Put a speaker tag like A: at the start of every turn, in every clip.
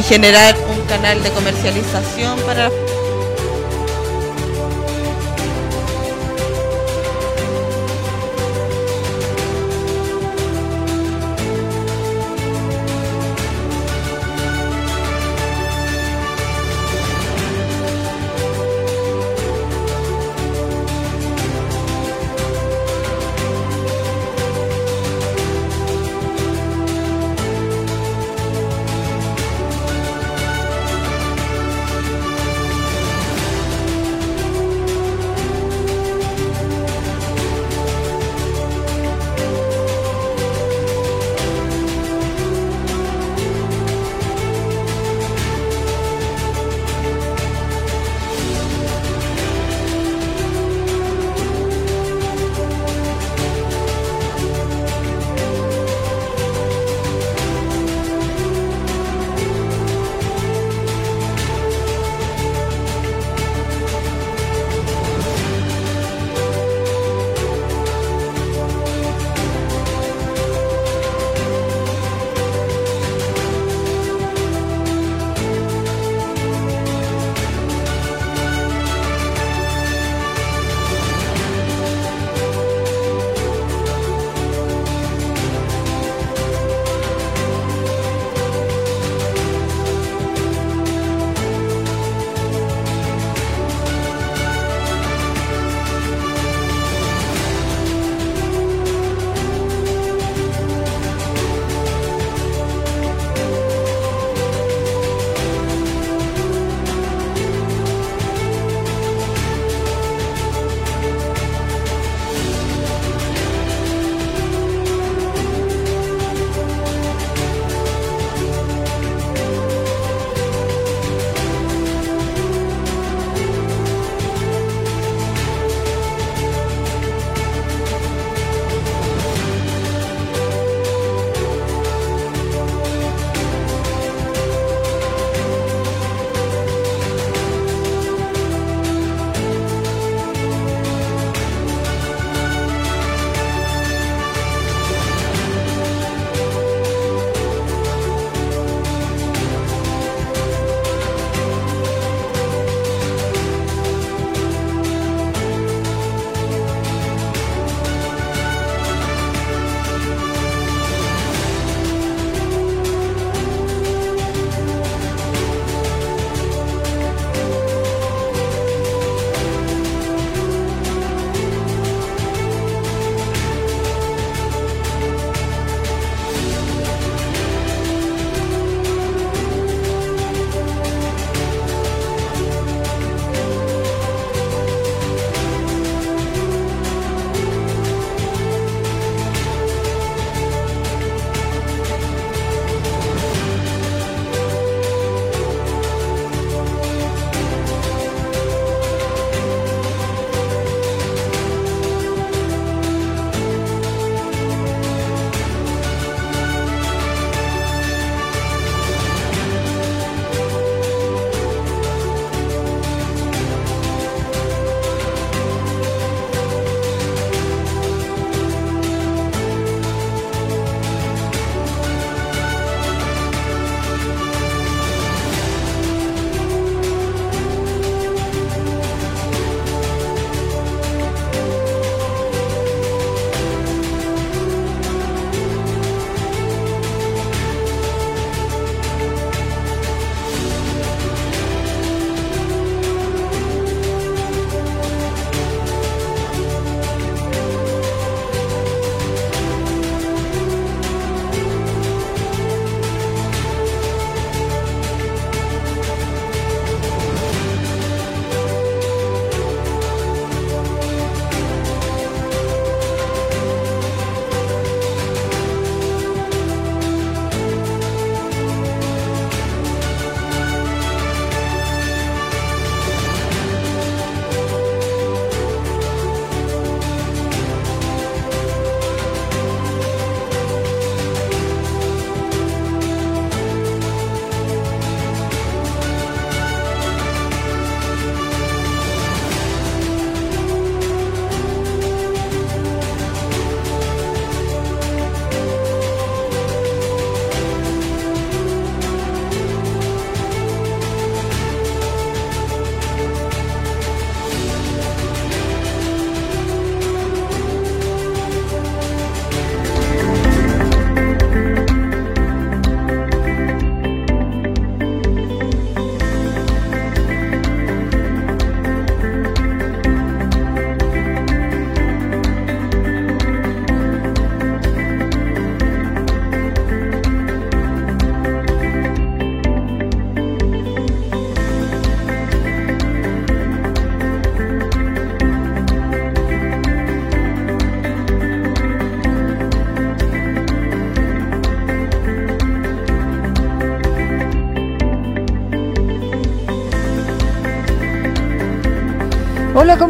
A: y generar un canal de comercialización para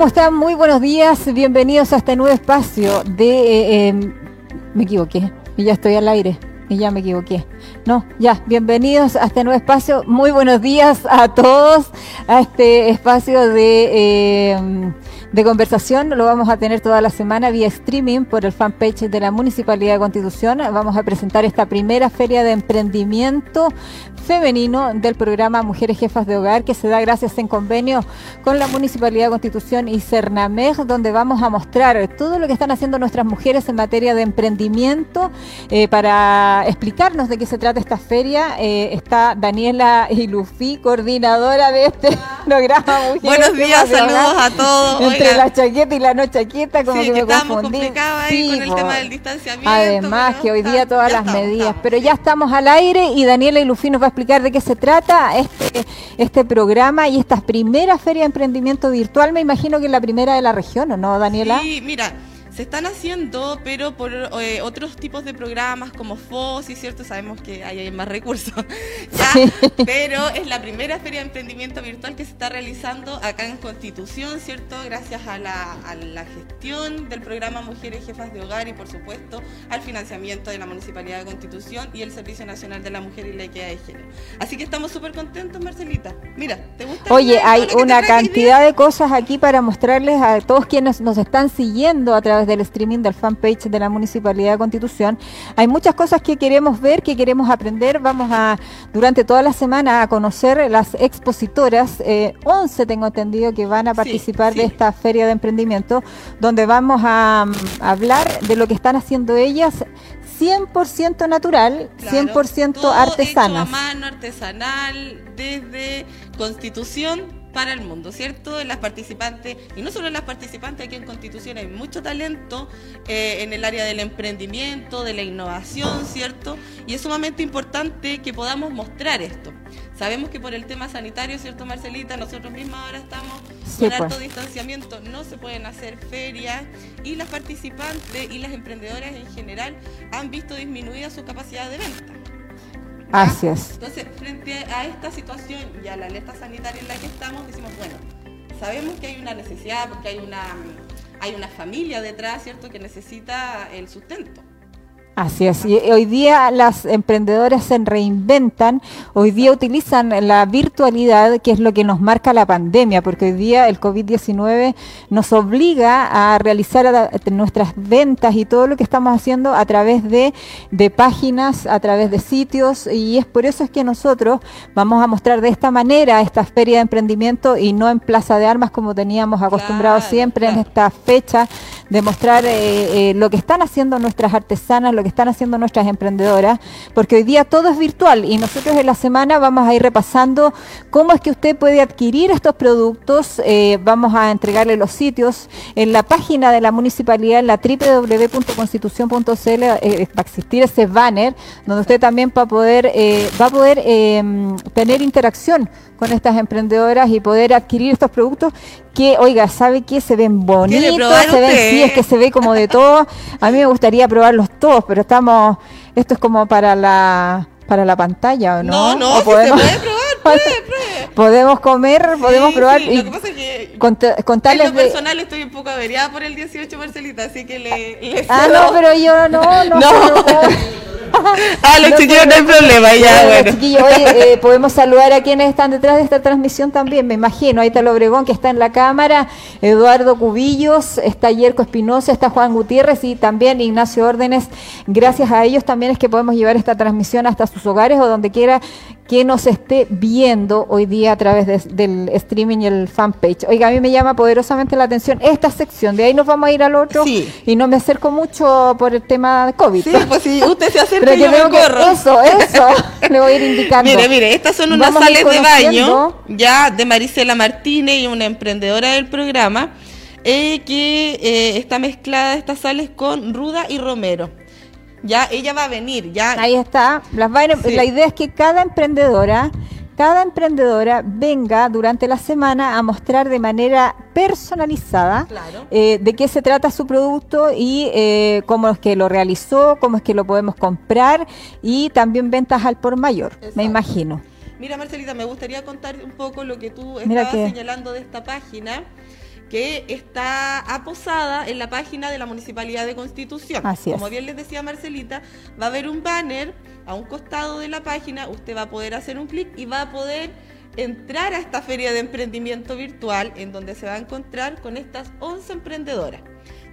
B: ¿cómo están? Muy buenos días. Bienvenidos a este nuevo espacio de... Eh, em, me equivoqué. Y ya estoy al aire. Y ya me equivoqué. No, ya, bienvenidos a este nuevo espacio. Muy buenos días a todos a este espacio de... Em, de conversación. Lo vamos a tener toda la semana vía streaming por el fanpage de la Municipalidad de Constitución. Vamos a presentar esta primera feria de emprendimiento femenino del programa Mujeres Jefas de Hogar que se da gracias en convenio con la Municipalidad de Constitución y Cernameg, donde vamos a mostrar todo lo que están haciendo nuestras mujeres en materia de emprendimiento. Eh, para explicarnos de qué se trata esta feria eh, está Daniela Ilufi, coordinadora de este programa
A: Mujeres Buenos días, saludos a todos
B: entre la chaqueta y la no chaqueta, como que, me confundí.
A: Ahí con el tema del distanciamiento.
B: Además, que hoy día todas las medidas. pero ya estamos al aire y Daniela y Lufi nos va a explicar de qué se trata este, este programa y esta primera feria de emprendimiento virtual. Me imagino que es la primera de la región, ¿o no, Daniela?
A: Sí, mira se están haciendo, pero por eh, otros tipos de programas como FOSI, ¿cierto? Sabemos que hay más recursos, Pero es la primera feria de emprendimiento virtual que se está realizando acá en Constitución, ¿cierto? Gracias a la, a la gestión del programa Mujeres Jefas de Hogar y, por supuesto, al financiamiento de la Municipalidad de Constitución y el Servicio Nacional de la Mujer y la Equidad de Género. Así que estamos súper contentos, Marcelita. Mira, ¿te gusta?
B: Oye, hay una cantidad de cosas aquí para mostrarles a todos quienes nos están siguiendo a través de del streaming del fanpage de la Municipalidad de Constitución. Hay muchas cosas que queremos ver, que queremos aprender. Vamos a, durante toda la semana, a conocer las expositoras. Eh, 11 tengo entendido que van a participar de esta feria de emprendimiento, donde vamos a, mm, hablar de lo que están haciendo ellas 100% natural, 100% artesanas.
A: Hecho a mano, artesanal, desde Constitución para el mundo, ¿cierto? Las participantes, y no solo las participantes, aquí en Constitución hay mucho talento eh, en el área del emprendimiento, de la innovación, ¿cierto? Y es sumamente importante que podamos mostrar esto. Sabemos que por el tema sanitario, ¿cierto, Marcelita? Nosotros mismos ahora estamos con alto pues. distanciamiento, no se pueden hacer ferias y las participantes y las emprendedoras en general han visto disminuida su capacidad de venta.
B: Así es.
A: Entonces, frente a esta situación y a la alerta sanitaria en la que estamos, decimos, bueno, sabemos que hay una necesidad porque hay una, hay una familia detrás, ¿cierto?, que necesita el sustento.
B: Así es, y hoy día las emprendedoras se reinventan, hoy día utilizan la virtualidad, que es lo que nos marca la pandemia, porque hoy día el COVID-19 nos obliga a realizar nuestras ventas y todo lo que estamos haciendo a través de, páginas, a través de sitios, y es por eso es que nosotros vamos a mostrar de esta manera esta feria de emprendimiento y no en Plaza de Armas como teníamos acostumbrado siempre en esta fecha, de mostrar eh, eh, lo que están haciendo nuestras artesanas, lo que están haciendo nuestras emprendedoras, porque hoy día todo es virtual y nosotros en la semana vamos a ir repasando cómo es que usted puede adquirir estos productos, eh, vamos a entregarle los sitios en la página de la municipalidad, en la www.constitución.cl, eh, va a existir ese banner donde usted también va a poder, eh, va a poder em, tener interacción con estas emprendedoras y poder adquirir estos productos que, oiga, ¿sabe qué? Se ven bonitos, se ven, sí, es que se ve como de todo. A mí me gustaría probarlos todos, pero estamos, esto es como para la para la pantalla, ¿o
A: no? No, no, ¿O podemos... se puede probar,
B: Podemos comer, podemos probar.
A: y lo que pasa es que contarles en lo personal estoy un poco averiada por el 18, Marcelita, así que le...
B: ah, no, pero yo no, no. no. no.
A: ah, los chiquillos no hay problema, ya, bueno.
B: Chiquillos, eh, podemos saludar a quienes están detrás de esta transmisión también, me imagino. Ahí está el Obregón que está en la cámara, Eduardo Cubillos, está Yerko Espinosa, está Juan Gutiérrez y también Ignacio Órdenes. Gracias a ellos también es que podemos llevar esta transmisión hasta sus hogares o donde quiera que nos esté viendo hoy día a través del streaming y el fanpage. Oiga, a mí me llama poderosamente la atención esta sección, de ahí nos vamos a ir al otro y no me acerco mucho por el tema de COVID.
A: Sí, pues si usted se acerca yo me
B: corro. Eso, eso, le voy a ir indicando.
A: Mire, mire, estas son unas sales de baño ya de Marisela Martínez y una emprendedora del programa eh, que eh, está mezclada estas sales con Ruda y Romero. Ya ella va a venir, ya.
B: Ahí está. Las La idea es que cada emprendedora, cada emprendedora venga durante la semana a mostrar de manera personalizada eh, de qué se trata su producto y eh, cómo es que lo realizó, cómo es que lo podemos comprar y también ventas al por mayor, me imagino.
A: Mira, Marcelita, me gustaría contar un poco lo que tú estabas señalando de esta página que está aposada en la página de la Municipalidad de Constitución.
B: Así es.
A: Como bien les decía Marcelita, va a haber un banner a un costado de la página, usted va a poder hacer un clic y va a poder entrar a esta feria de emprendimiento virtual en donde se va a encontrar con estas 11 emprendedoras.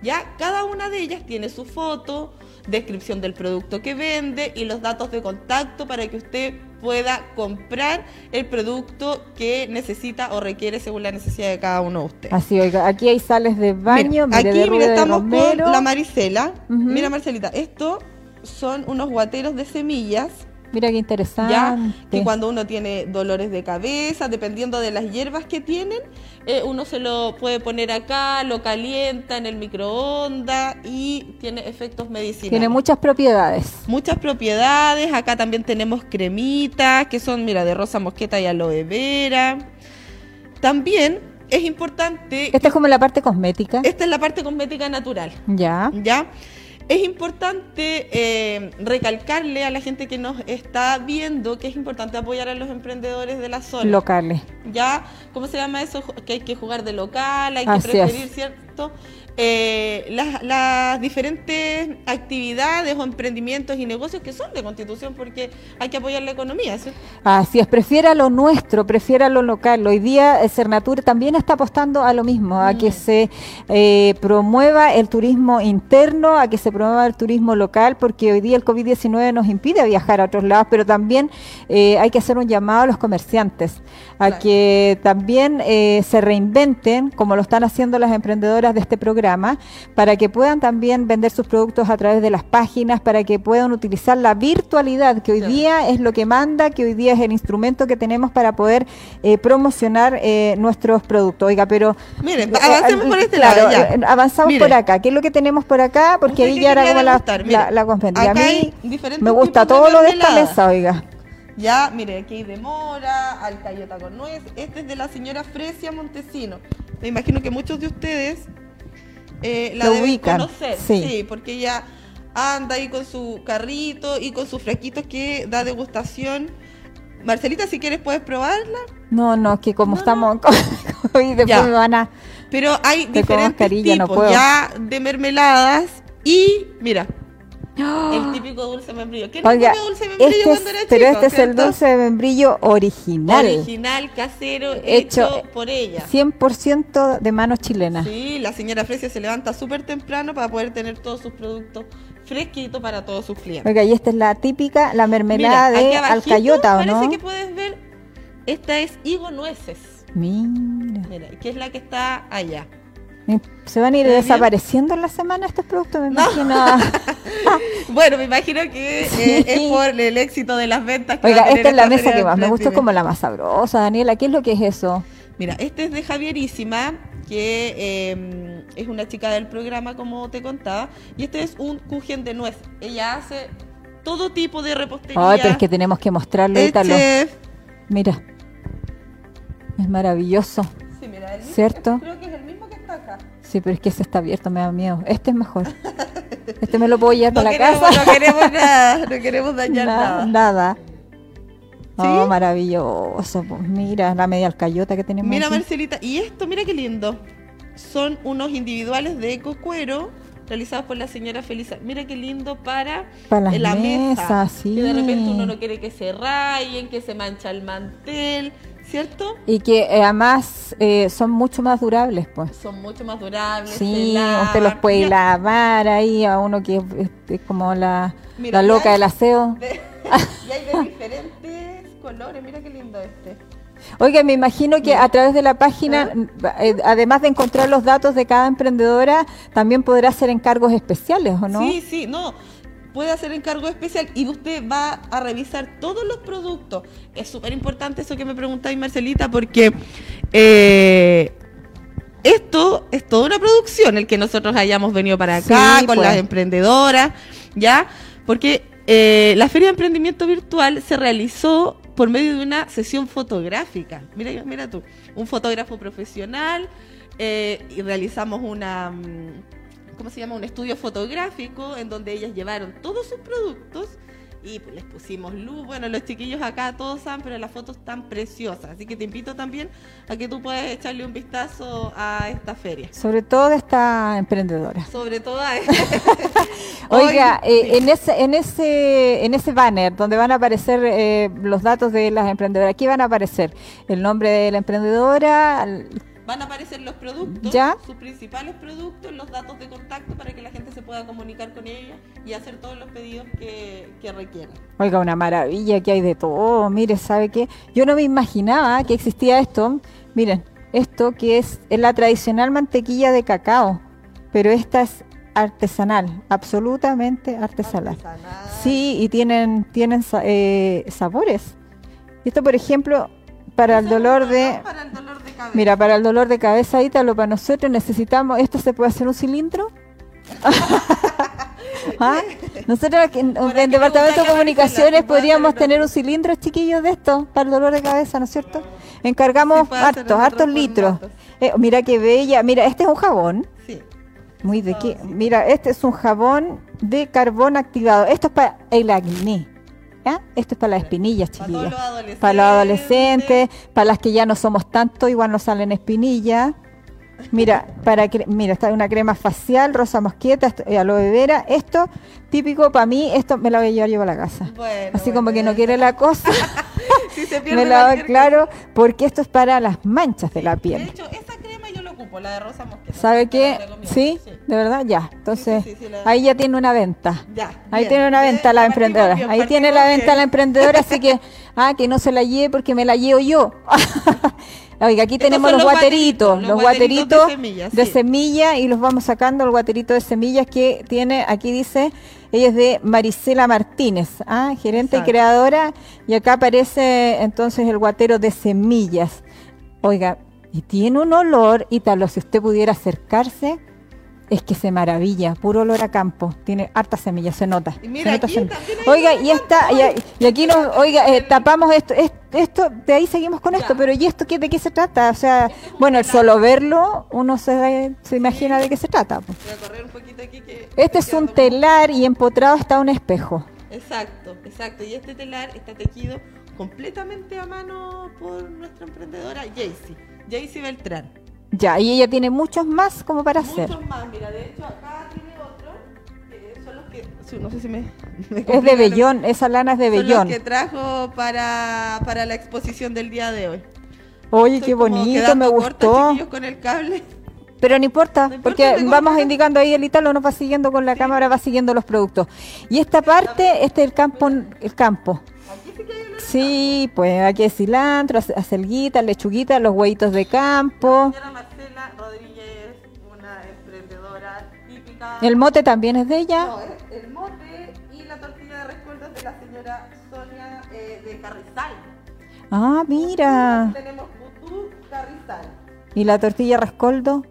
A: Ya cada una de ellas tiene su foto, descripción del producto que vende y los datos de contacto para que usted pueda comprar el producto que necesita o requiere según la necesidad de cada uno de ustedes.
B: Así, oiga, aquí hay sales de baño,
A: Mira, aquí mira, estamos con la Marisela.
B: Ujú.
A: Mira Marcelita, esto son unos guateros de semillas
B: Mira qué
A: ya
B: interesante.
A: que cuando uno tiene dolores de cabeza, dependiendo de las hierbas que tienen, eh, uno se lo puede poner acá, lo calienta en el microondas y tiene efectos medicinales.
B: Tiene muchas propiedades.
A: Muchas propiedades, acá también tenemos cremitas que son, mira, de rosa mosqueta y aloe vera. También es importante,
B: Esta es como la parte cosmética.
A: esta es la parte cosmética natural.
B: Ya.
A: ¿ya? Es importante eh, recalcarle a la gente que nos está viendo que es importante apoyar a los emprendedores de la zona.
B: Locales.
A: ¿Ya? ¿Cómo se llama eso? Que hay que jugar de local, hay que preferir,
B: es.
A: ¿cierto? Eh, las, las diferentes actividades o emprendimientos y negocios que son de constitución porque hay que apoyar la economía.
B: Así es, prefiera lo nuestro, prefiera lo local. Hoy día eh, Cernatur también está apostando a lo mismo, a que
A: Mm.
B: se eh, promueva el turismo interno, a que se promueva el turismo local, porque hoy día el COVID-19 nos impide viajar a otros lados, pero también eh, hay que hacer un llamado a los comerciantes, a
A: Claro.
B: que también eh, se reinventen, como lo están haciendo las emprendedoras de este programa, para que puedan también vender sus productos a través de las páginas, para que puedan utilizar la virtualidad, que hoy
A: Claro.
B: día es lo que manda, que hoy día es el instrumento que tenemos para poder eh, promocionar eh, nuestros productos. Oiga, pero...
A: Miren,
B: eh,
A: avancemos por este
B: claro,
A: lado. ya.
B: eh, avanzamos por acá. ¿Qué es lo que tenemos por acá? Porque
A: ¿Usted
B: ahí ya era como la, la, la. A mí me gusta todo lo de esta mesa, oiga.
A: Ya, mire, aquí hay de mora, alcayota con nuez. Este es de la señora Fresia Montesino. Me imagino que muchos de ustedes eh, la
B: Lo
A: deben
B: ubican,
A: conocer.
B: sí.
A: porque ella anda ahí con su carrito y con sus fresquitos que da degustación. Marcelita, si quieres puedes probarla.
B: No, no, que como
A: No,
B: estamos... y después
A: Ya.
B: me van a...
A: Pero hay diferentes
B: mascarilla, no
A: tipos
B: puedo.
A: ya de mermeladas y mira, el típico dulce membrillo. ¿Quién no
B: Oiga,
A: dulce membrillo
B: este
A: cuando
B: es,
A: era
B: pero
A: chico,
B: este es el dulce de membrillo original.
A: original, casero,
B: Hecho,
A: hecho, por ella.
B: 100% de manos chilenas.
A: Sí, la señora Fresia se levanta súper temprano para poder tener todos sus productos fresquitos para todos sus clientes.
B: Oiga, y esta es la típica, la mermelada
A: Mira,
B: de
A: abajito
B: alcayota, ¿o
A: parece
B: no?
A: que puedes ver, esta es higo nueces,
B: Mira.
A: mira, que es la que está allá.
B: ¿Se van a ir desapareciendo en la semana estos productos? Me
A: No.
B: imagino.
A: Bueno, me imagino que eh, es por el éxito de las ventas. que va
B: Oiga,
A: a tener
B: esta es la mesa que más me gusta, es como la más sabrosa, Daniela. ¿Qué es lo que es eso?
A: Mira, este es de Javierísima, que eh, es una chica del programa, como te contaba, y este es un kuchen de nuez. Ella hace todo tipo de repostería.
B: Ay, pero es que tenemos que mostrarlo. Mira. Es maravilloso.
A: Sí, mira,
B: ¿Cierto?
A: Creo que es
B: Sí, pero es que ese está abierto, me da miedo. Este es mejor. Este me lo puedo llevar
A: No
B: para la casa.
A: no queremos nada, no queremos dañar
B: Na-
A: nada.
B: nada. Oh,
A: ¿Sí?
B: maravilloso. Pues mira, la media alcayota que tenemos.
A: Mira,
B: aquí.
A: Marcelita, y esto, mira qué lindo. Son unos individuales de eco cuero realizados por la señora Felisa. Mira qué lindo para
B: Para
A: la mesa.
B: sí.
A: Que de repente uno no quiere que se rayen, que se mancha el mantel, ¿cierto?
B: Y que eh, además eh, son mucho más durables, pues.
A: Son mucho más durables.
B: Sí,
A: se lavan.
B: usted los puede
A: Mira,
B: lavar ahí a uno que es, es- es como la,
A: Mira,
B: la loca del aseo.
A: de- y hay de diferentes colores. Mira qué lindo este.
B: Oiga, me imagino que a través de la página, eh, además de encontrar los datos de cada emprendedora, también podrá hacer encargos especiales, ¿o no?
A: Sí, sí, no. Puede hacer encargo especial y usted va a revisar todos los productos. Es súper importante eso que me preguntáis, Marcelita, porque eh, esto es toda una producción, el que nosotros hayamos venido para acá
B: Sí,
A: con
B: pues.
A: las emprendedoras, ¿ya? Porque eh, la Feria de Emprendimiento Virtual se realizó por medio de una sesión fotográfica. Mira, mira tú, un fotógrafo profesional eh, y realizamos una... mm, ¿cómo se llama? Un estudio fotográfico en donde ellas llevaron todos sus productos y pues, les pusimos luz. Bueno, los chiquillos acá todos saben, pero las fotos están preciosas. Así que te invito también a que tú puedas echarle un vistazo a esta feria.
B: Sobre todo de esta emprendedora.
A: Sobre todo a
B: Oiga, eh, en, ese, en, ese, en ese banner donde van a aparecer eh, los datos de las emprendedoras, aquí van a aparecer el nombre de la emprendedora,
A: van a aparecer los productos, sus principales productos, los datos de contacto para que la gente se pueda comunicar con ella y hacer todos los pedidos que, que requieran.
B: Oiga, una maravilla que hay de todo. Mire, ¿sabe qué? Yo no me imaginaba que existía esto. Miren, esto que es, la tradicional mantequilla de cacao, pero esta es artesanal, absolutamente artesanal. Sí, y tienen, tienen eh, sabores. Esto, por ejemplo, para el dolor de... Mira, para el dolor de cabeza, Ítalo, para nosotros necesitamos... ¿Esto se puede hacer un cilindro? ¿Ah? Nosotros en, el Departamento de Comunicaciones podríamos tener un cilindro, chiquillos, de esto, para el dolor de cabeza, ¿no es cierto? Encargamos hartos, hartos litros. Eh, mira qué bella. Mira, este es un jabón. Sí. Muy de qué. Mira, este es un jabón de carbón activado. Esto es para el acné. Esto es para las espinillas, chiquillas. Para los adolescentes. Para las que ya no somos tanto, igual nos salen espinillas. Mira, para mira, está una crema facial, rosa mosqueta, eh, aloe vera. Esto, típico para mí, esto me lo voy a llevar yo a la casa. Así como que no quiere la cosa. me la doy claro, porque esto es para las manchas de la piel.
A: De hecho, la de rosa.
B: ¿Sabe qué? ¿Sí? ¿De verdad? Ya. Entonces, ahí ya tiene una venta. Ya. Ahí tiene una venta la emprendedora. ahí tiene la venta la emprendedora, así que, ah, que no se la lleve porque me la llevo yo. Oiga, aquí tenemos los, guateritos, los guateritos, de, semilla, y los vamos sacando el guaterito de semillas que tiene, aquí dice, ella es de Marisela Martínez, ¿ah? gerente y creadora, y acá aparece entonces el guatero de semillas. Oiga, y tiene un olor, y tal, si usted pudiera acercarse, es que se maravilla, puro olor a campo, tiene harta semillas, se nota. Oiga, y esta, y, aquí nos, oiga, eh, tapamos esto, esto, de ahí seguimos con esto, pero ¿y esto qué, de qué se trata? O sea, bueno, el solo verlo, uno se, se imagina de qué se trata. este es un telar y empotrado está un espejo.
A: Exacto, exacto, y este telar está tejido completamente a mano por nuestra emprendedora Jaycee, Jaycee Beltrán.
B: Ya, y ella tiene muchos más como para hacer.
A: Muchos más, mira, de hecho acá tiene otro, que son los que, no sé si me...
B: es de vellón, esa lana es de. Son
A: los que trajo para, para la exposición del día de hoy.
B: Oye, qué bonito, me gustó.
A: con el cable.
B: Pero no importa, porque vamos indicando ahí el Italo nos va siguiendo con la cámara, va siguiendo los productos. Y esta parte, este es el campo, el campo. Sí, pues aquí hay cilantro, acelguita, lechuguita, los huevitos de campo.
A: Señora Marcela Rodríguez, una emprendedora típica.
B: ¿El mote también es de ella?
A: No, el mote y la tortilla de rescoldo de la señora Sonia eh, de Carrizal.
B: Ah, mira.
A: Tenemos Butú Carrizal.
B: ¿Y la tortilla rescoldo?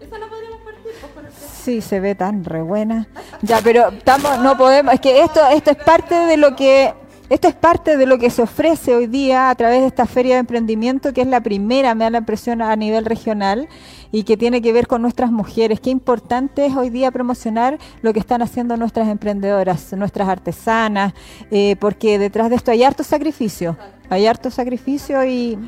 A: Esa la podríamos partir, pues, con el
B: Sí, se ve tan re buena. Ya, pero estamos, no podemos, es que esto, esto es parte de lo que esto es parte de lo que se ofrece hoy día a través de esta feria de emprendimiento, que es la primera, me da la impresión, a nivel regional y que tiene que ver con nuestras mujeres. Qué importante es hoy día promocionar lo que están haciendo nuestras emprendedoras, nuestras artesanas, eh, porque detrás de esto hay harto sacrificio. Hay harto sacrificio y...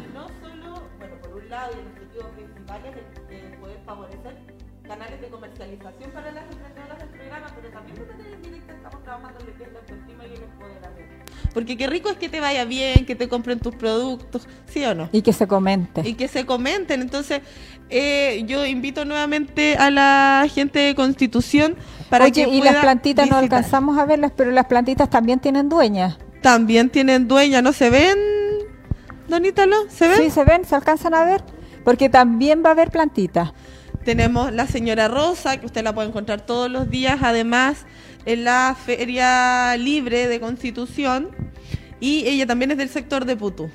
A: Porque qué rico es que te vaya bien, que te compren tus productos, ¿sí o no?
B: Y que se comente.
A: Y que se comenten. Entonces, eh, yo invito nuevamente a la gente de Constitución para Oye, que
B: y las plantitas no alcanzamos a verlas, pero las plantitas también tienen dueña.
A: También tienen dueña, ¿no se ven, Donita, no? ¿Se ven?
B: Sí, se ven, se alcanzan a ver, porque también va a haber plantitas.
A: Tenemos la señora Rosa, que usted la puede encontrar todos los días, además en la Feria Libre de Constitución y ella también es del sector de Putú.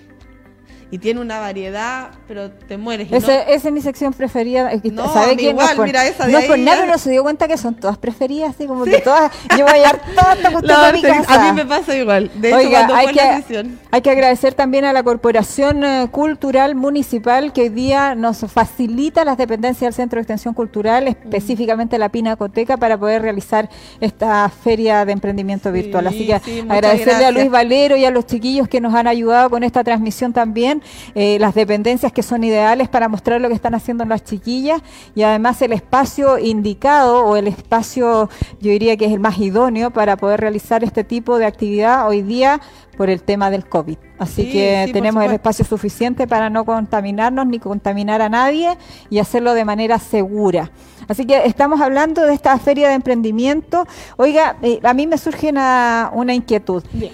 A: Y tiene una variedad, pero te mueres.
B: Y esa, es mi sección preferida.
A: No, ¿Sabe quién?
B: Igual,
A: no mira, esa de
B: no
A: ahí
B: por nada, pero se dio cuenta que son todas preferidas, así como que todas. Yo voy a llevar todas mi casa.
A: A mí me pasa igual. De hecho, Oiga,
B: hay, que, hay que agradecer también a la Corporación eh, Cultural Municipal que hoy día nos facilita las dependencias del Centro de Extensión Cultural, específicamente la Pinacoteca, para poder realizar esta feria de emprendimiento virtual. Así que agradecerle a Luis Valero y a los chiquillos que nos han ayudado con esta transmisión también, eh, las dependencias que son ideales para mostrar lo que están haciendo las chiquillas y además el espacio indicado o el espacio, yo diría que es el más idóneo para poder realizar este tipo de actividad hoy día por el tema del COVID. Así que tenemos el espacio suficiente para no contaminarnos ni contaminar a nadie y hacerlo de manera segura. Así que estamos hablando de esta feria de emprendimiento. Oiga, eh, a mí me surge una, una inquietud. Bien.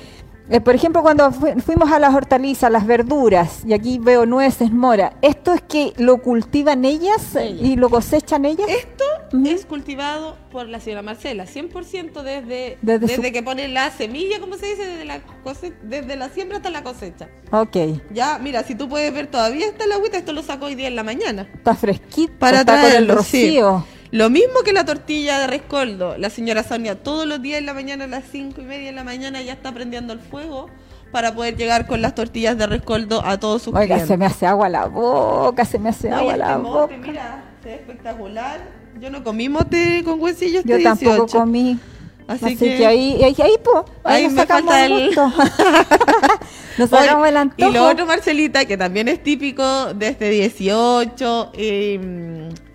B: Eh, por ejemplo, cuando fuimos a las hortalizas, las verduras, y aquí veo nueces, mora, ¿esto es que lo cultivan ellas y lo cosechan ellas?
A: Esto es cultivado por la señora Marcela, 100% desde, desde, que pone la semilla, como se dice, desde la, desde la siembra hasta la cosecha.
B: Ok.
A: Ya, mira, si tú puedes ver, todavía está la agüita, esto lo sacó hoy día en la mañana.
B: Está fresquito, para está con el rocío.
A: Lo mismo que la tortilla de rescoldo. La señora Sonia todos los días en la mañana a las cinco y media de la mañana ya está prendiendo el fuego para poder llegar con las tortillas de rescoldo a todos sus
B: Oiga, se me hace agua la boca, se me hace agua la
A: este
B: boca.
A: Mira, se ve espectacular. Yo no comí mote con huesillos
B: Yo tampoco comí. Así, que, ahí, ahí, ahí, po, ahí, nos sacamos el gusto. nos sacamos el antojo.
A: Y lo otro, Marcelita, que también es típico de este 18, y,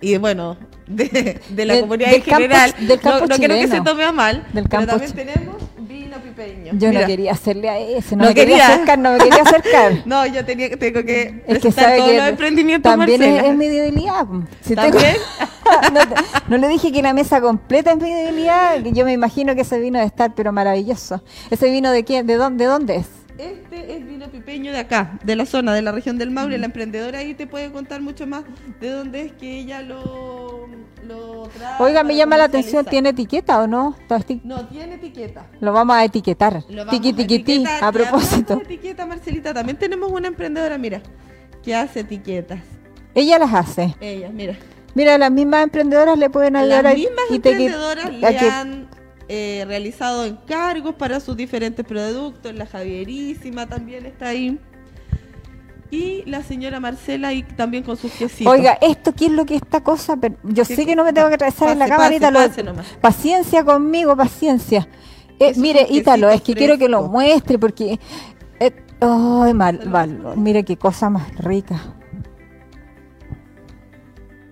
A: y bueno, de, de la comunidad en general. del campo no, no quiero que se tome a mal, del campo pero también tenemos
B: Yo no quería hacerle a ese, no, me quería. acercar, no me quería acercar.
A: no, yo tenía, tengo que
B: es que sabe
A: todos
B: que
A: los emprendimientos
B: También es, mi debilidad. Si ¿También? no, no, le dije que la mesa completa es mi debilidad, que yo me imagino que ese vino debe estar, pero maravilloso. ¿Ese vino de quién? ¿De dónde, de dónde es?
A: Este es vino pipeño de acá, de la zona, de la región del Maule. La emprendedora ahí te puede contar mucho más de dónde es que ella lo, lo trae.
B: Oiga, me llama la atención, ¿tiene etiqueta o no?
A: No, tiene etiqueta.
B: Lo vamos a etiquetar. Tiqui, tiqui, a, a propósito.
A: etiqueta, Marcelita. También tenemos una emprendedora, mira, que hace etiquetas.
B: Ella las hace.
A: Ella, mira.
B: Mira, las mismas emprendedoras le pueden ayudar
A: las mismas emprendedoras le han eh, realizado encargos para sus diferentes productos. La Javierísima también está ahí. Y la señora Marcela y también con sus quesitos.
B: Oiga, ¿esto qué es lo que esta cosa? yo sé que no me tengo que atravesar en la camarita. paciencia conmigo, paciencia. Eh, mire, Ítalo, es que quiero que lo muestre porque... Eh, ay, mal, mal. Mire qué cosa más rica.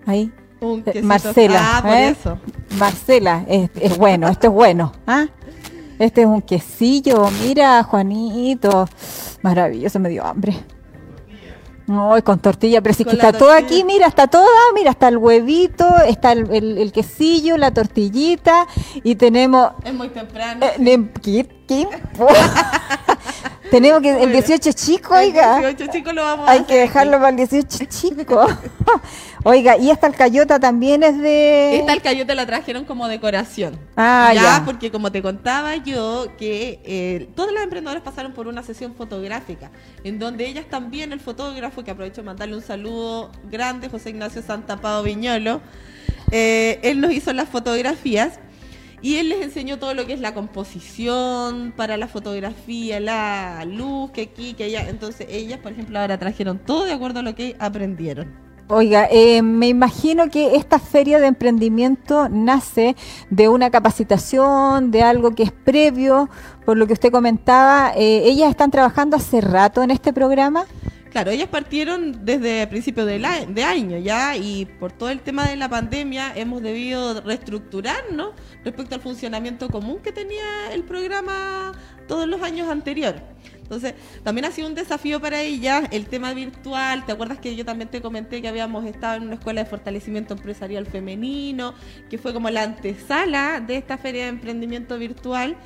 B: Ahí. Eh, Marcela. Ah, ¿eh? Marcela, es, bueno, esto es bueno. ¿ah? Este es un quesillo, mira, Juanito. Maravilloso, me dio hambre. No, con tortilla, pero si que está todo aquí, mira, está todo, mira, está el huevito, está el, quesillo, la tortillita y tenemos...
A: Es muy temprano.
B: Eh, tenemos que el 18 chico, oiga.
A: El 18 chico lo vamos
B: Hay que dejarlo para el 18 chico. oiga, y esta alcayota también es de.
A: Esta alcayota la trajeron como decoración.
B: Ah, ya.
A: porque como te contaba yo, que eh, todas las emprendedoras pasaron por una sesión fotográfica, en donde ellas también, el fotógrafo, que aprovecho de mandarle un saludo grande, José Ignacio Santapado Viñolo, eh, él nos hizo las fotografías y él les enseñó todo lo que es la composición para la fotografía, la luz que aquí, que allá. Entonces ellas, por ejemplo, ahora trajeron todo de acuerdo a lo que aprendieron.
B: Oiga, eh, me imagino que esta feria de emprendimiento nace de una capacitación, de algo que es previo, por lo que usted comentaba. Eh, ¿Ellas están trabajando hace rato en este programa?
A: Claro, ellas partieron desde principios de, de año ya y por todo el tema de la pandemia hemos debido reestructurarnos respecto al funcionamiento común que tenía el programa todos los años anteriores. Entonces, también ha sido un desafío para ellas el tema virtual. ¿Te acuerdas que yo también te comenté que habíamos estado en una escuela de fortalecimiento empresarial femenino, que fue como la antesala de esta feria de emprendimiento virtual?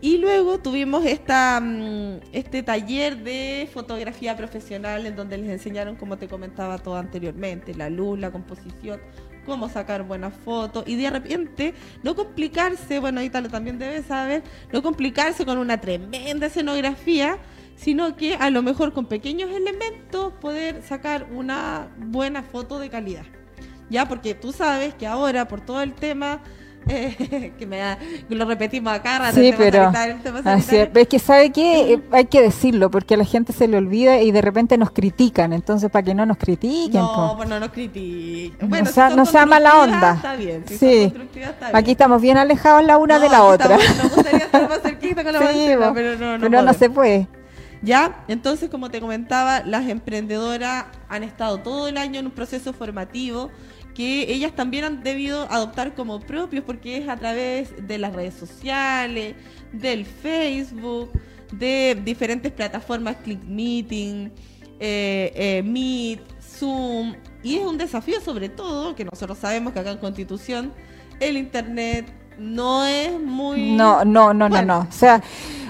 A: Y luego tuvimos esta, mm, este taller de fotografía profesional en donde les enseñaron, como te comentaba todo anteriormente, la luz, la composición, cómo sacar buenas fotos y de repente no complicarse, bueno, Ítalo también debe saber, no complicarse con una tremenda escenografía, sino que a lo mejor con pequeños elementos poder sacar una buena foto de calidad. Ya, porque tú sabes que ahora por todo el tema que me da, lo repetimos acá,
B: sí, pero así es. que sabe que eh, hay que decirlo porque a la gente se le olvida y de repente nos critican, entonces para que no nos critiquen.
A: No, pues no nos critiquen. Bueno,
B: no, sea, mala onda.
A: Está bien,
B: sí. Aquí estamos bien alejados la una de la otra.
A: nos gustaría estar más cerquita con la sí, pero no,
B: no, pero no se puede.
A: Ya, entonces como te comentaba, las emprendedoras han estado todo el año en un proceso formativo que ellas también han debido adoptar como propios porque es a través de las redes sociales, del Facebook, de diferentes plataformas, Click Meeting, eh, eh, Meet, Zoom, y es un desafío sobre todo, que nosotros sabemos que acá en Constitución el Internet no es muy...
B: No, no, no, no, no. O sea,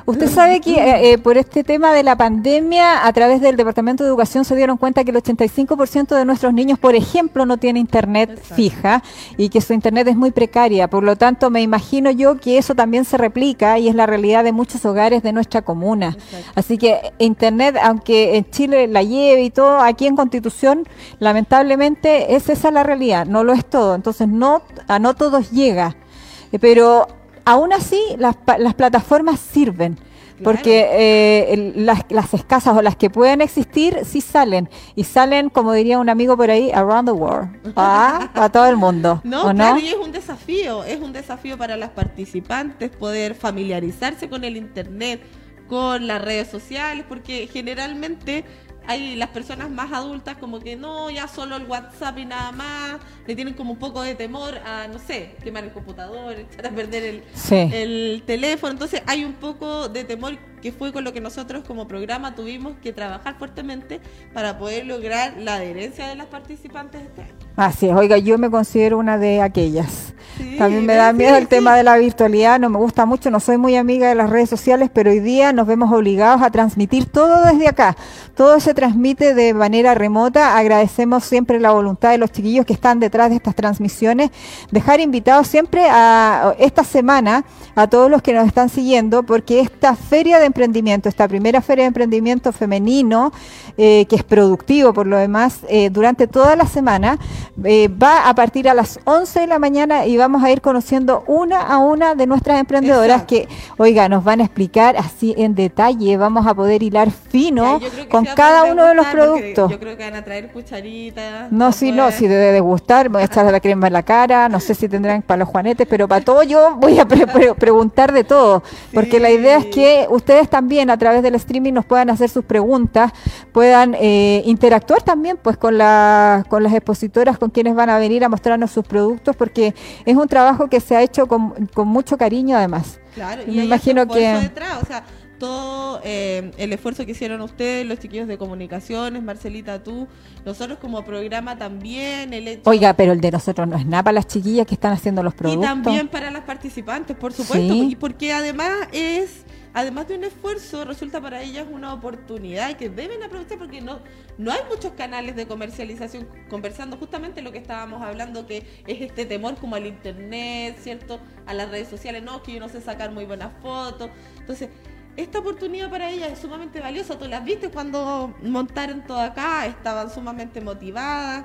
B: usted sabe que eh, eh, por este tema de la pandemia, a través del Departamento de Educación se dieron cuenta que el 85% de nuestros niños, por ejemplo, no tiene internet fija y que su internet es muy precaria. Por lo tanto, me imagino yo que eso también se replica y es la realidad de muchos hogares de nuestra comuna. Así que internet, aunque en Chile la lleve y todo, aquí en Constitución, lamentablemente es esa la realidad, no lo es todo. Entonces, no, a no todos llega. Eh, pero aún así las, las plataformas sirven. Porque eh, las, las, escasas o las que pueden existir sí salen. Y salen, como diría un amigo por ahí, around the world. ¿ah? a todo el mundo.
A: No, claro, y es un desafío. Es un desafío para las participantes poder familiarizarse con el Internet, con las redes sociales, porque generalmente hay las personas más adultas como que no, ya solo el WhatsApp y nada más, le tienen como un poco de temor a, no sé, quemar el computador, echar a perder el, el teléfono. Entonces hay un poco de temor que fue con lo que nosotros como programa tuvimos que trabajar fuertemente para poder lograr la adherencia de las participantes este año.
B: Así es, oiga, yo me considero una de aquellas. También me da miedo el tema de la virtualidad, no me gusta mucho, no soy muy amiga de las redes sociales, pero hoy día nos vemos obligados a transmitir todo desde acá. Todo se transmite de manera remota. Agradecemos siempre la voluntad de los chiquillos que están detrás de estas transmisiones. Dejar invitados siempre a esta semana a todos los que nos están siguiendo, porque esta feria de emprendimiento, esta primera feria de emprendimiento femenino, eh, que es productivo por lo demás, eh, durante toda la semana, eh, va a partir a las 11 de la mañana y vamos a ir conociendo una a una de nuestras emprendedoras que, oiga, nos van a explicar así en detalle, vamos a poder hilar fino con cada uno de los productos.
A: Yo creo que van a traer cucharitas.
B: No, sí, no, si debe de gustar, voy a echar la crema en la cara, no sé si tendrán para los juanetes, pero para todo yo voy a preguntar de todo, porque la idea es que ustedes también a través del streaming nos puedan hacer sus preguntas, puedan eh, interactuar también pues con, la, con las expositoras, con quienes van a venir a mostrarnos sus productos, porque es un trabajo que se ha hecho con, con mucho cariño además.
A: Claro, y me imagino que... Detrás, o sea, todo eh, el esfuerzo que hicieron ustedes, los chiquillos de comunicaciones, Marcelita, tú, nosotros como programa también. El
B: Oiga, pero el de nosotros no es nada para las chiquillas que están haciendo los productos.
A: Y también para las participantes, por supuesto, y porque además es además de un esfuerzo, resulta para ellas una oportunidad que deben aprovechar porque no, no hay muchos canales de comercialización conversando justamente lo que estábamos hablando, que es este temor como al internet, ¿cierto? A las redes sociales, no, que yo no sé sacar muy buenas fotos. Entonces, esta oportunidad para ellas es sumamente valiosa. Tú las viste cuando montaron todo acá, estaban sumamente motivadas,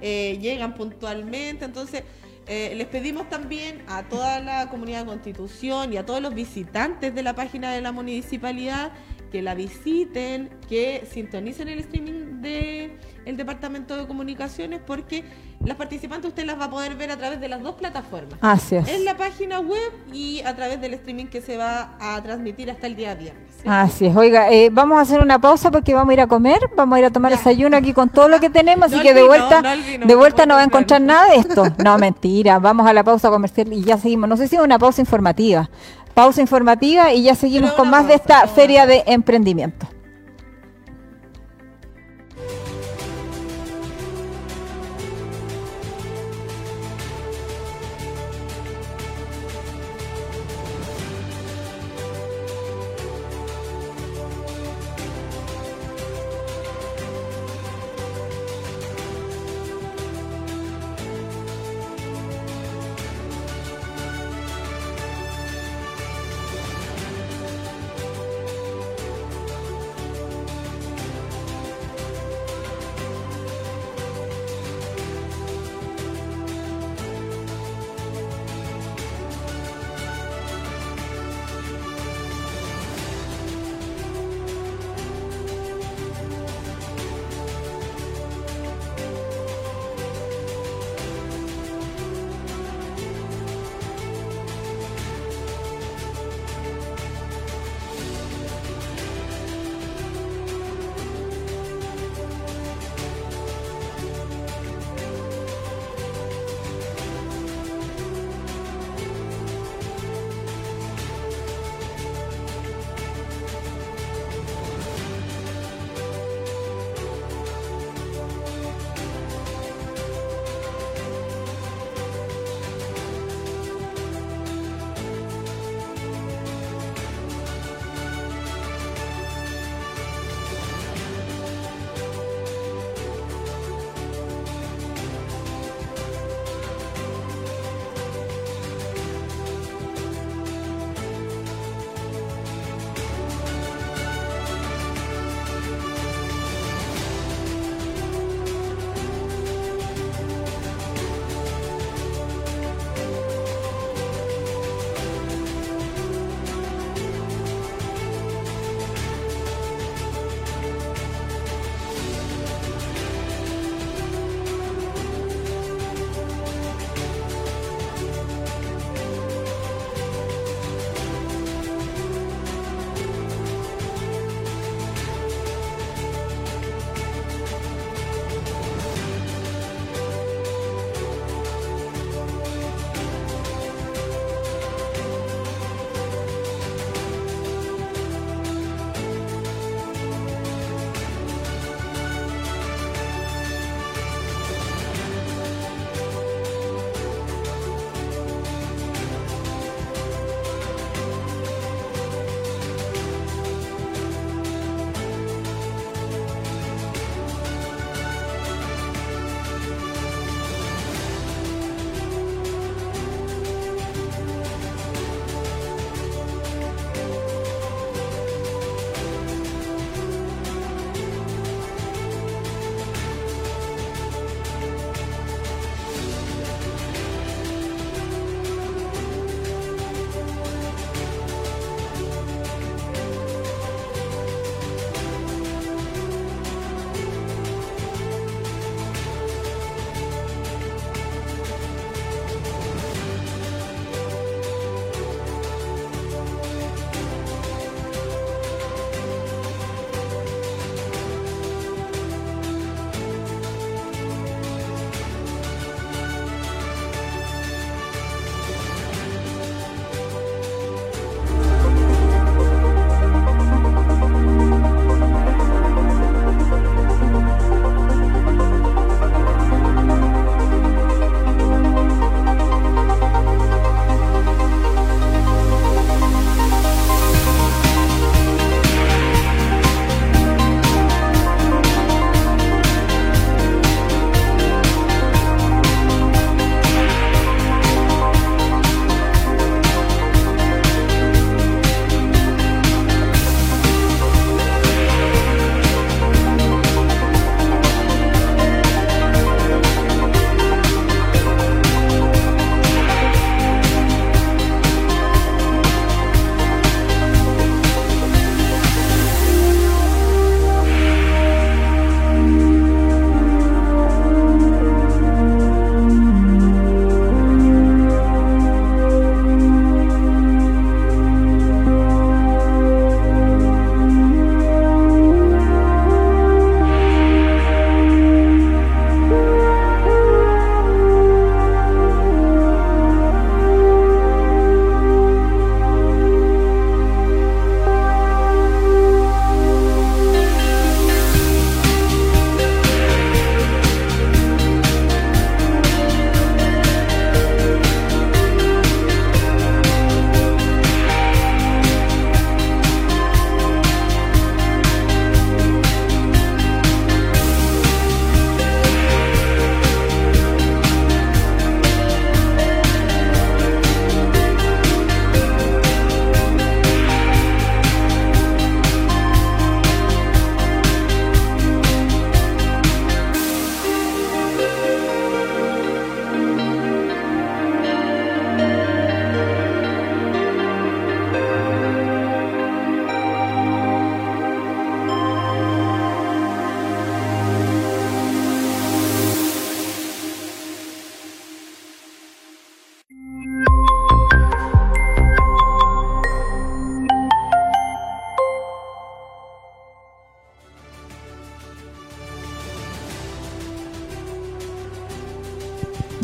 A: eh, llegan puntualmente, entonces eh, les pedimos también a toda la comunidad de Constitución y a todos los visitantes de la página de la municipalidad que la visiten, que sintonicen el streaming de el Departamento de Comunicaciones porque las participantes usted las va a poder ver a través de las dos plataformas.
B: Así es.
A: En la página web y a través del streaming que se va a transmitir hasta el día viernes.
B: Así es. Oiga, eh, vamos a hacer una pausa porque vamos a ir a comer, vamos a ir a tomar desayuno aquí con todo lo que tenemos, así que de vuelta, no, de vuelta no va a encontrar nada de esto. No, mentira. Vamos a la pausa comercial y ya seguimos. No sé si es una pausa informativa. Pausa informativa y ya seguimos con más de esta feria de emprendimiento.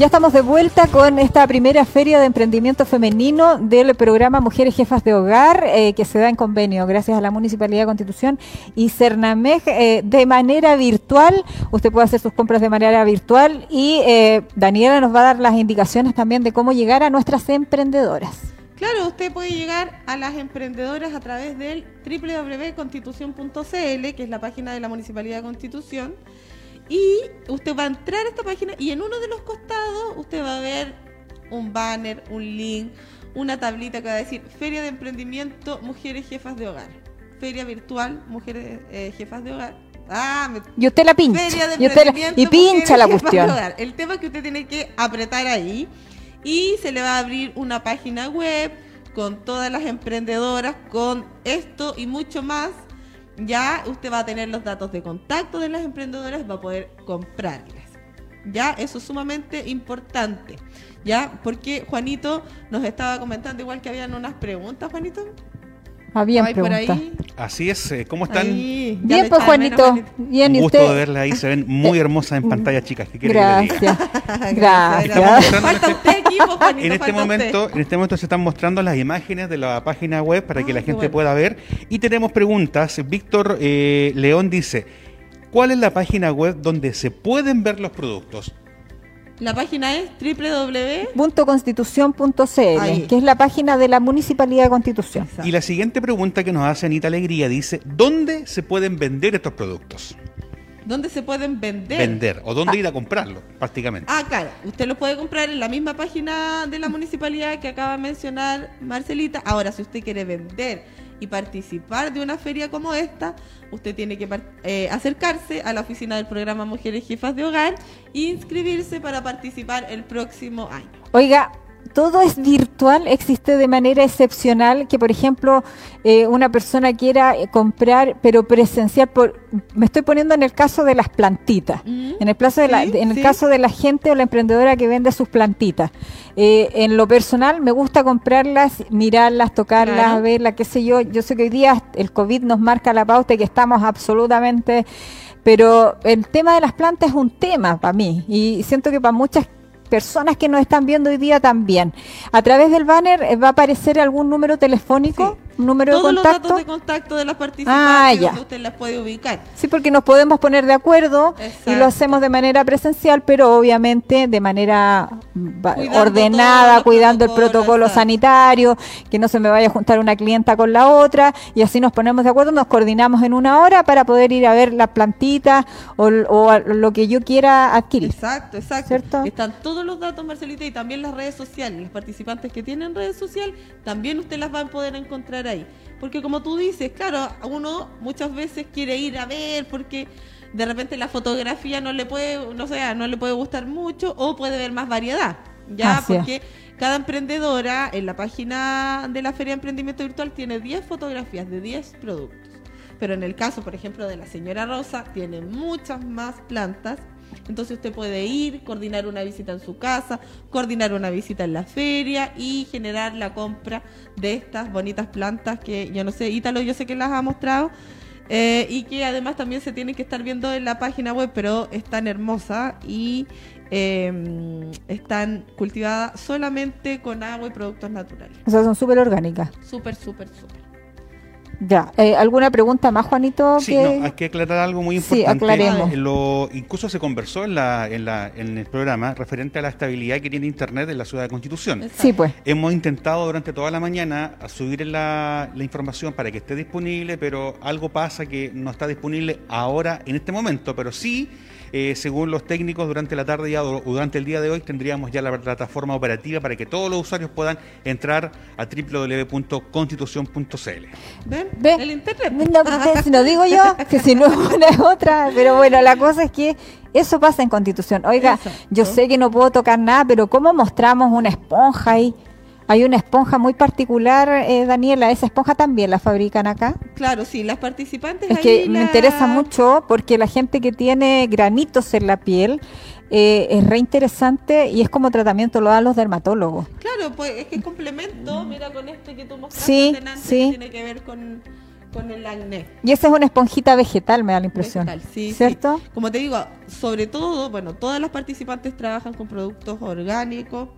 B: Estamos de vuelta con esta primera feria de emprendimiento femenino del programa Mujeres Jefas de Hogar, eh, que se da en convenio gracias a la Municipalidad de Constitución y Cernamej eh, de manera virtual. Usted puede hacer sus compras de manera virtual y eh, Daniela nos va a dar las indicaciones también de cómo llegar a nuestras emprendedoras.
A: Claro, usted puede llegar a las emprendedoras a través del www.constitución.cl, que es la página de la Municipalidad de Constitución y usted va a entrar a esta página y en uno de los costados usted va a ver un banner, un link, una tablita que va a decir Feria de Emprendimiento Mujeres Jefas de Hogar. Feria virtual Mujeres eh, Jefas de Hogar.
B: Ah, y usted la pincha. Feria de y, y pincha la cuestión.
A: El tema es que usted tiene que apretar ahí y se le va a abrir una página web con todas las emprendedoras, con esto y mucho más ya usted va a tener los datos de contacto de las emprendedoras, va a poder comprarles. Ya, eso es sumamente importante. Ya, porque Juanito nos estaba comentando igual que habían unas preguntas, Juanito.
B: Había preguntas.
C: Así es, eh, ¿cómo están?
B: Bien, pues Juanito. Bien,
C: Un gusto de verlas ahí, se ven muy hermosas en pantalla, chicas.
B: ¿Qué Gracias. Gracias.
C: En este momento, en este momento se están mostrando las imágenes de la página web para que la ah, gente pueda ver. Y tenemos preguntas. Víctor eh, León dice, ¿cuál es la página web donde se pueden ver los productos?
A: La página es
B: www.constitución.cl, que es la página de la Municipalidad de Constitución.
C: Y la siguiente pregunta que nos hace Anita Alegría dice, ¿dónde se pueden vender estos productos?
A: ¿Dónde se pueden vender?
C: Vender, o dónde ah. ir a comprarlo, prácticamente.
A: Ah, claro, usted lo puede comprar en la misma página de la municipalidad que acaba de mencionar Marcelita. Ahora, si usted quiere vender y participar de una feria como esta, usted tiene que eh, acercarse a la oficina del programa Mujeres Jefas de Hogar e inscribirse para participar el próximo año.
B: Oiga, todo es virtual, existe de manera excepcional que, por ejemplo, eh, una persona quiera eh, comprar, pero presencial, por, me estoy poniendo en el caso de las plantitas, mm. en el, caso de la, en el caso de la gente o la emprendedora que vende sus plantitas. Eh, en lo personal, me gusta comprarlas, mirarlas, tocarlas, verlas, qué sé yo. Yo sé que hoy día el COVID nos marca la pauta y que estamos absolutamente pero el tema de las plantas es un tema para mí y siento que para muchas personas que nos están viendo hoy día también. A través del banner eh, va a aparecer algún número telefónico número
A: Todos
B: de contacto.
A: los datos de contacto de las participantes ah, usted las puede ubicar.
B: Sí, porque nos podemos poner de acuerdo y lo hacemos de manera presencial, pero obviamente de manera ordenada, cuidando el protocolo sanitario, que no se me vaya a juntar una clienta con la otra y así nos ponemos de acuerdo, nos coordinamos en una hora para poder ir a ver las plantitas o, lo que yo quiera adquirir.
A: Exacto, exacto. Están todos los datos, Marcelita, y también las redes sociales. Los participantes que tienen redes sociales, también usted las va a poder encontrar ahí. Porque como tú dices, claro, uno muchas veces quiere ir a ver porque de repente la fotografía no le puede, no sé, no le puede gustar mucho o puede ver más variedad. Ya, porque cada emprendedora en la página de la Feria de Emprendimiento Virtual tiene 10 fotografías de 10 productos. Pero en el caso, por ejemplo, de la señora Rosa, tiene muchas más plantas entonces usted puede ir, coordinar una visita en su casa, coordinar una visita en la feria y generar la compra de estas bonitas plantas que yo no sé, Ítalo yo sé que las ha mostrado. Eh, y que además también se tienen que estar viendo en la página web, pero están hermosas y em, están cultivadas solamente con agua y productos naturales.
B: O sea, son súper orgánicas.
A: Súper, súper, súper.
B: Ya, eh, ¿alguna pregunta más, Juanito?
C: Sí, no, hay que aclarar algo muy importante. Sí, aclaremos. Lo, incluso se conversó en, la, en, la, en el programa referente a la estabilidad que tiene Internet en la ciudad de Constitución.
B: Sí, pues.
C: Hemos intentado durante toda la mañana subir la, la información para que esté disponible, pero algo pasa que no está disponible ahora, en este momento, pero sí eh, según los técnicos, durante la tarde ya, o durante el día de hoy tendríamos ya la plataforma operativa para que todos los usuarios puedan entrar a www.constitución.cl.
A: ¿Ven? ¿Ven? El internet.
B: si no digo yo, que si no una es otra, pero bueno, la cosa es que eso pasa en Constitución. Oiga, yo sé que no puedo tocar nada, pero ¿cómo mostramos una esponja ahí? Hay una esponja muy particular, eh, Daniela, ¿esa esponja también la fabrican acá?
A: Claro, sí, las participantes.
B: Es que me interesa mucho porque la gente que tiene granitos en la piel eh, es re interesante y es como tratamiento, lo dan los dermatólogos.
A: Claro, pues es que es complemento, mira con este que tú mostraste
B: sí, sí.
A: tiene que ver con con el acné.
B: Y esa es una esponjita vegetal, me da la impresión.
A: Vegetal, sí,
B: ¿Cierto?
A: sí. Como te digo, sobre todo, bueno, todas las participantes trabajan con productos orgánicos,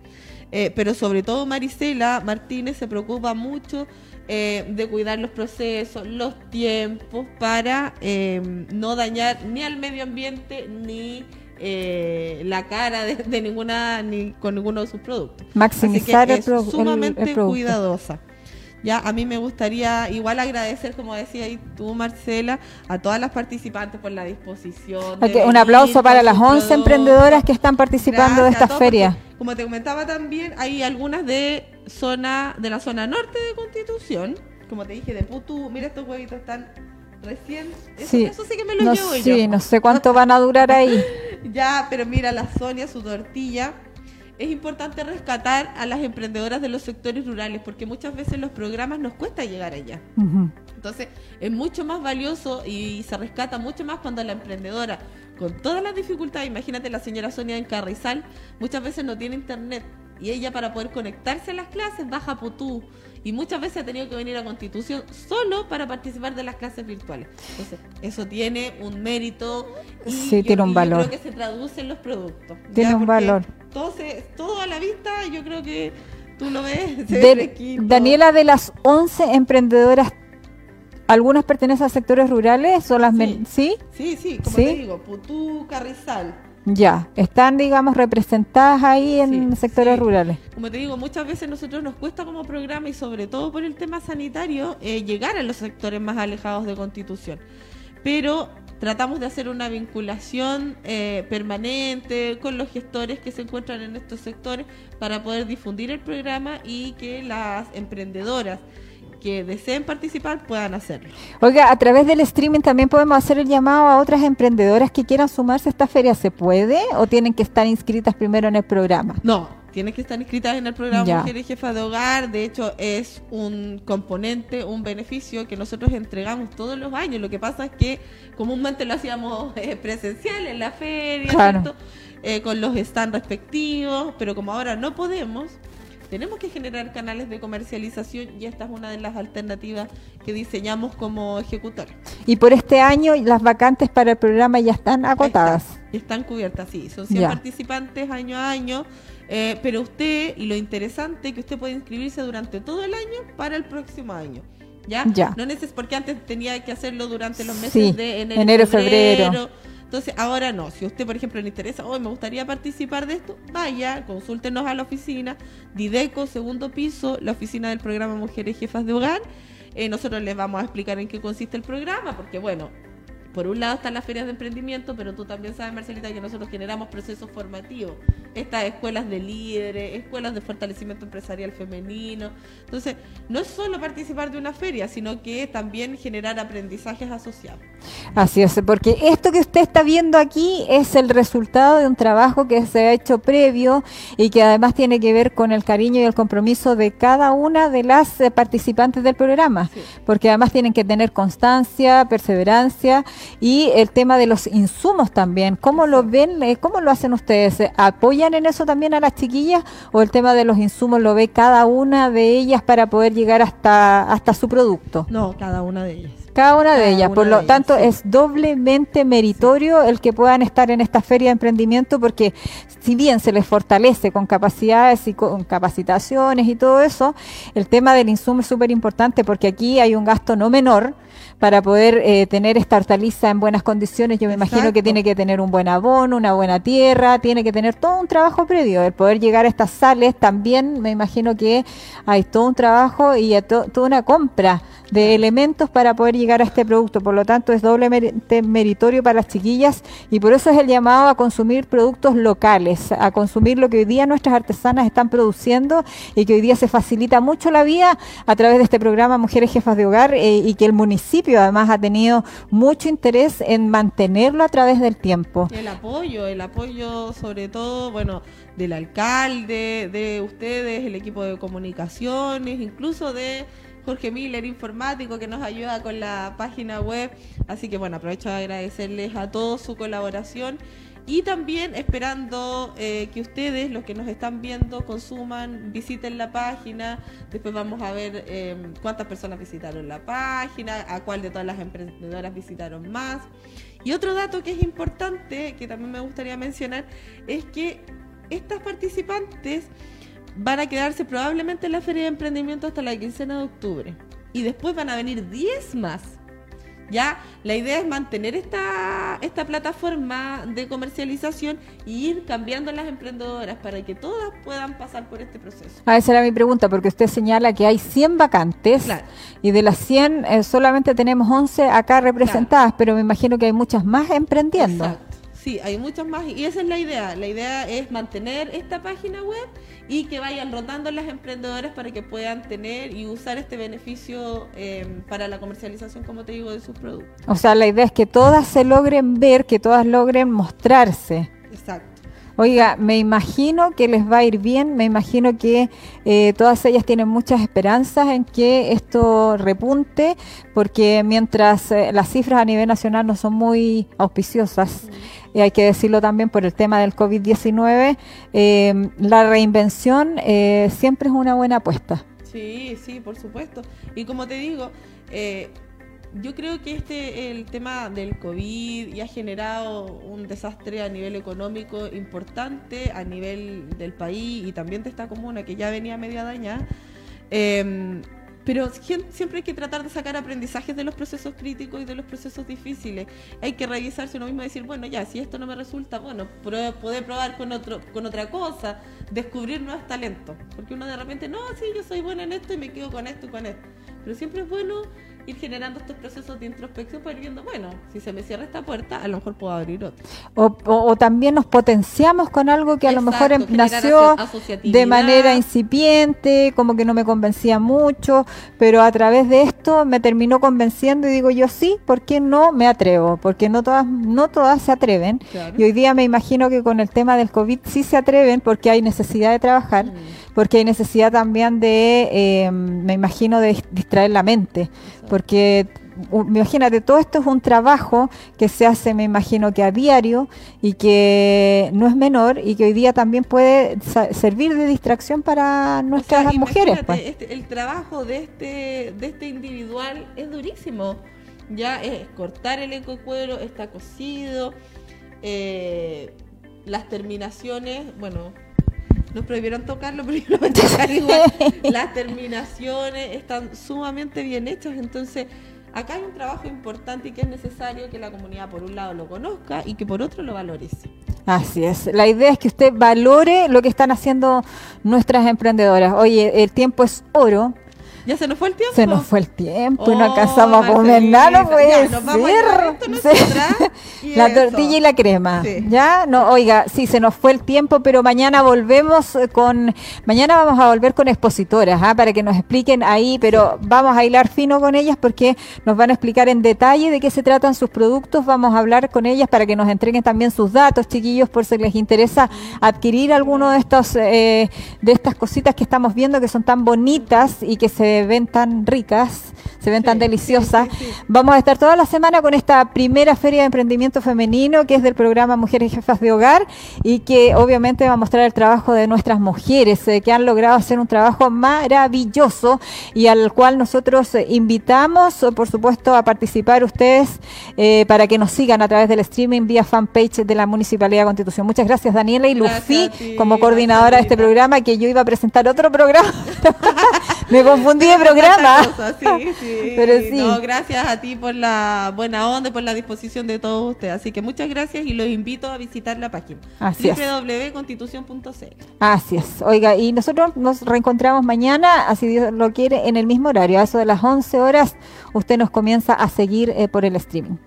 A: eh, pero sobre todo Marisela Martínez se preocupa mucho eh, de cuidar los procesos, los tiempos, para eh, no dañar ni al medio ambiente ni eh, la cara de, de ninguna ni con ninguno de sus productos.
B: Maximizar
A: Así que
B: el
A: es
B: el-
A: sumamente
B: el producto.
A: cuidadosa. Ya, a mí me gustaría igual agradecer, como decía ahí tú, Marcela, a todas las participantes por la disposición.
B: un aplauso para las
A: sus
B: 11
A: productos.
B: emprendedoras que están participando de
A: Gracias
B: esta feria.
A: porque, Como te comentaba también, hay algunas de zona de la zona norte de Constitución, como te dije, de Putú. Mira, estos huevitos están recién. Eso
B: Sí.
A: eso sí que me los
B: No,
A: llevo
B: sí,
A: yo.
B: no sé cuánto van a durar ahí.
A: Ya, pero mira, la Sonia, su tortilla. Es importante rescatar a las emprendedoras de los sectores rurales porque muchas veces los programas nos cuesta llegar allá. Entonces, es mucho más valioso y se rescata mucho más cuando la emprendedora, con todas las dificultades, imagínate la señora Sonia en Carrizal, muchas veces no tiene internet y ella para poder conectarse a las clases baja a Putú y muchas veces ha tenido que venir a Constitución solo para participar de las clases virtuales. Entonces, eso tiene un mérito y
B: Sí,
A: yo-
B: tiene un
A: yo
B: valor.
A: creo que se traduce en los productos.
B: Tiene un valor.
A: Todo, se- todo a la vista, yo creo que tú lo ves.
B: De-. Daniela, de las 11 emprendedoras, ¿algunas pertenecen a sectores rurales o las men- ¿Sí?
A: Sí, sí, como
B: ¿Sí?
A: te digo, Putú, Carrizal.
B: Ya, están, digamos, representadas ahí en
A: Sí,
B: sectores
A: sí.
B: rurales.
A: Como te digo, muchas veces nosotros nos cuesta como programa y sobre todo por el tema sanitario eh, llegar a los sectores más alejados de Constitución. Pero tratamos de hacer una vinculación eh, permanente con los gestores que se encuentran en estos sectores para poder difundir el programa y que las emprendedoras que deseen participar puedan hacerlo.
B: Oiga, a través del streaming también podemos hacer el llamado a otras emprendedoras que quieran sumarse a esta feria. ¿Se puede o tienen que estar inscritas primero en el programa?
A: No, tienes que estar inscritas en el programa
B: Ya.
A: Mujeres Jefas de Hogar. De hecho, es un componente, un beneficio que nosotros entregamos todos los años. Lo que pasa es que comúnmente lo hacíamos eh, presencial en la feria,
B: Claro.
A: ¿cierto? Eh, con los stands respectivos, pero como ahora no podemos, tenemos que generar canales de comercialización y esta es una de las alternativas que diseñamos como ejecutor.
B: Y por este año las vacantes para el programa ya están acotadas.
A: Y están cubiertas, sí. Son 100
B: Ya.
A: participantes año a año. eh, pero usted, y lo interesante, que usted puede inscribirse durante todo el año para el próximo año. ¿Ya?
B: Ya.
A: No neces porque antes tenía que hacerlo durante los meses
B: Sí,
A: de enero,
B: enero, febrero.
A: Entonces, ahora no. Si usted, por ejemplo, le interesa, hoy me gustaría participar de esto, vaya, consúltenos a la oficina, Dideco, segundo piso, la oficina del programa Mujeres Jefas de Hogar. Eh, nosotros les vamos a explicar en qué consiste el programa, porque bueno, por un lado están las ferias de emprendimiento, pero tú también sabes, Marcelita, que nosotros generamos procesos formativos. Estas escuelas de líderes, escuelas de fortalecimiento empresarial femenino. Entonces, no es solo participar de una feria, sino que también generar aprendizajes asociados.
B: Así es, porque esto que usted está viendo aquí es el resultado de un trabajo que se ha hecho previo y que además tiene que ver con el cariño y el compromiso de cada una de las eh, participantes del programa,
A: Sí.
B: porque además tienen que tener constancia, perseverancia y el tema de los insumos también. ¿Cómo lo ven? eh, ¿Cómo lo hacen ustedes? ¿Apoyan en eso también a las chiquillas o el tema de los insumos lo ve cada una de ellas para poder llegar hasta, hasta su producto?
A: No, cada una de ellas.
B: Cada una de
A: Cada
B: ellas.
A: una
B: Por
A: de
B: lo
A: ellas,
B: tanto,
A: sí.
B: es doblemente meritorio el que puedan estar en esta feria de emprendimiento porque si bien se les fortalece con capacidades y con capacitaciones y todo eso, el tema del insumo es súper importante porque aquí hay un gasto no menor para poder eh, tener esta hortaliza en buenas condiciones. Yo me imagino que tiene que tener un buen abono, una buena tierra, tiene que tener todo un trabajo previo. El poder llegar a estas sales también me imagino que hay todo un trabajo y toda una compra de elementos para poder llegar a este producto. Por lo tanto, es doblemente meritorio para las chiquillas y por eso es el llamado a consumir productos locales, a consumir lo que hoy día nuestras artesanas están produciendo y que hoy día se facilita mucho la vida a través de este programa Mujeres Jefas de Hogar eh, y que el municipio además ha tenido mucho interés en mantenerlo a través del tiempo.
A: El apoyo, el apoyo sobre todo, bueno, del alcalde, de ustedes, el equipo de comunicaciones, incluso de Jorge Miller, informático, que nos ayuda con la página web. Así que bueno, aprovecho de agradecerles a todos su colaboración y también esperando eh, que ustedes, los que nos están viendo, consuman, visiten la página. Después vamos a ver eh, cuántas personas visitaron la página, a cuál de todas las emprendedoras visitaron más. Y otro dato que es importante, que también me gustaría mencionar, es que estas participantes van a quedarse probablemente en la Feria de Emprendimiento hasta la quincena de octubre. Y después van a venir 10 más ya la idea es mantener esta, esta plataforma de comercialización y ir cambiando las emprendedoras para que todas puedan pasar por este proceso.
B: Ah, esa era mi pregunta, porque usted señala que hay 100 vacantes y de las 100 eh, solamente tenemos 11 acá representadas, pero me imagino que hay muchas más emprendiendo.
A: Exacto. Sí, hay muchas más y esa es la idea. La idea es mantener esta página web y que vayan rotando las emprendedoras para que puedan tener y usar este beneficio eh, para la comercialización, como te digo, de sus productos.
B: O sea, la idea es que todas se logren ver, que todas logren mostrarse.
A: Exacto.
B: Oiga, me imagino que les va a ir bien, me imagino que eh, todas ellas tienen muchas esperanzas en que esto repunte, porque mientras eh, las cifras a nivel nacional no son muy auspiciosas, y hay que decirlo también por el tema del COVID-19, eh, la reinvención eh, siempre es una buena apuesta.
A: Sí, sí, por supuesto. Y como te digo, eh, yo creo que este el tema del COVID ya ha generado un desastre a nivel económico importante, a nivel del país y también de esta comuna que ya venía media dañada. Pero siempre hay que tratar de sacar aprendizajes de los procesos críticos y de los procesos difíciles. Hay que revisarse uno mismo y decir, bueno, ya, si esto no me resulta, bueno, poder probar con, otro, con otra cosa, descubrir nuevos talentos. Porque uno de repente, no, sí, yo soy buena en esto y me quedo con esto y con esto. Pero siempre es bueno ir generando estos procesos de introspección para ir viendo, bueno, si se me cierra esta puerta, a lo mejor puedo abrir otra.
B: O, también nos potenciamos con algo que a lo mejor em, nació de manera incipiente, como que no me convencía mucho, pero a través de esto me terminó convenciendo y digo yo sí, ¿por qué no me atrevo? Porque no todas, no todas se atreven. Y hoy día me imagino que con el tema del COVID sí se atreven porque hay necesidad de trabajar. Mm porque hay necesidad también de, eh, me imagino, de distraer la mente, porque imagínate, todo esto es un trabajo que se hace, me imagino que a diario y que no es menor y que hoy día también puede servir de distracción para nuestras mujeres.
A: Pues. Este, el trabajo de este, de este individual es durísimo. Ya es cortar el ecocuero, está cocido, eh, las terminaciones, bueno, nos prohibieron tocarlo, pero yo lo voy a tocar igual. Las terminaciones están sumamente bien hechas, entonces acá hay un trabajo importante y que es necesario que la comunidad por un lado lo conozca y que por otro lo valorice.
B: Así es. La idea es que usted valore lo que están haciendo nuestras emprendedoras. Oye, el tiempo es oro.
A: ¿Ya se nos fue el tiempo?
B: Se nos fue el tiempo y no alcanzamos a comer nada, no puede ser. la tortilla y la crema. Ya, no, oiga, sí, se nos fue el tiempo, pero mañana volvemos con, mañana vamos a volver con expositoras, ¿ah? para que nos expliquen ahí, pero vamos a hilar fino con ellas porque nos van a explicar en detalle de qué se tratan sus productos, vamos a hablar con ellas para que nos entreguen también sus datos, chiquillos, por si les interesa adquirir alguno de estos, eh, de estas cositas que estamos viendo que son tan bonitas y que se ven tan ricas, se ven tan deliciosas. Vamos a estar toda la semana con esta primera feria de emprendimiento femenino que es del programa Mujeres Jefas de Hogar y que obviamente va a mostrar el trabajo de nuestras mujeres eh, que han logrado hacer un trabajo maravilloso y al cual nosotros eh, invitamos, por supuesto, a participar ustedes eh, para que nos sigan a través del streaming vía fanpage de la Municipalidad de Constitución. Muchas gracias Daniela y Lucy como coordinadora de este programa que yo iba a presentar otro programa. Me confundí programa.
A: sí, sí. Pero sí. No, gracias a ti por la buena onda y por la disposición de todos ustedes. Así que muchas gracias y los invito a visitar la página.
B: Así
A: www.constitución.cl.
B: Así es. Oiga, y nosotros nos reencontramos mañana, así Dios lo quiere, en el mismo horario. A eso de las 11 horas, usted nos comienza a seguir eh, por el streaming.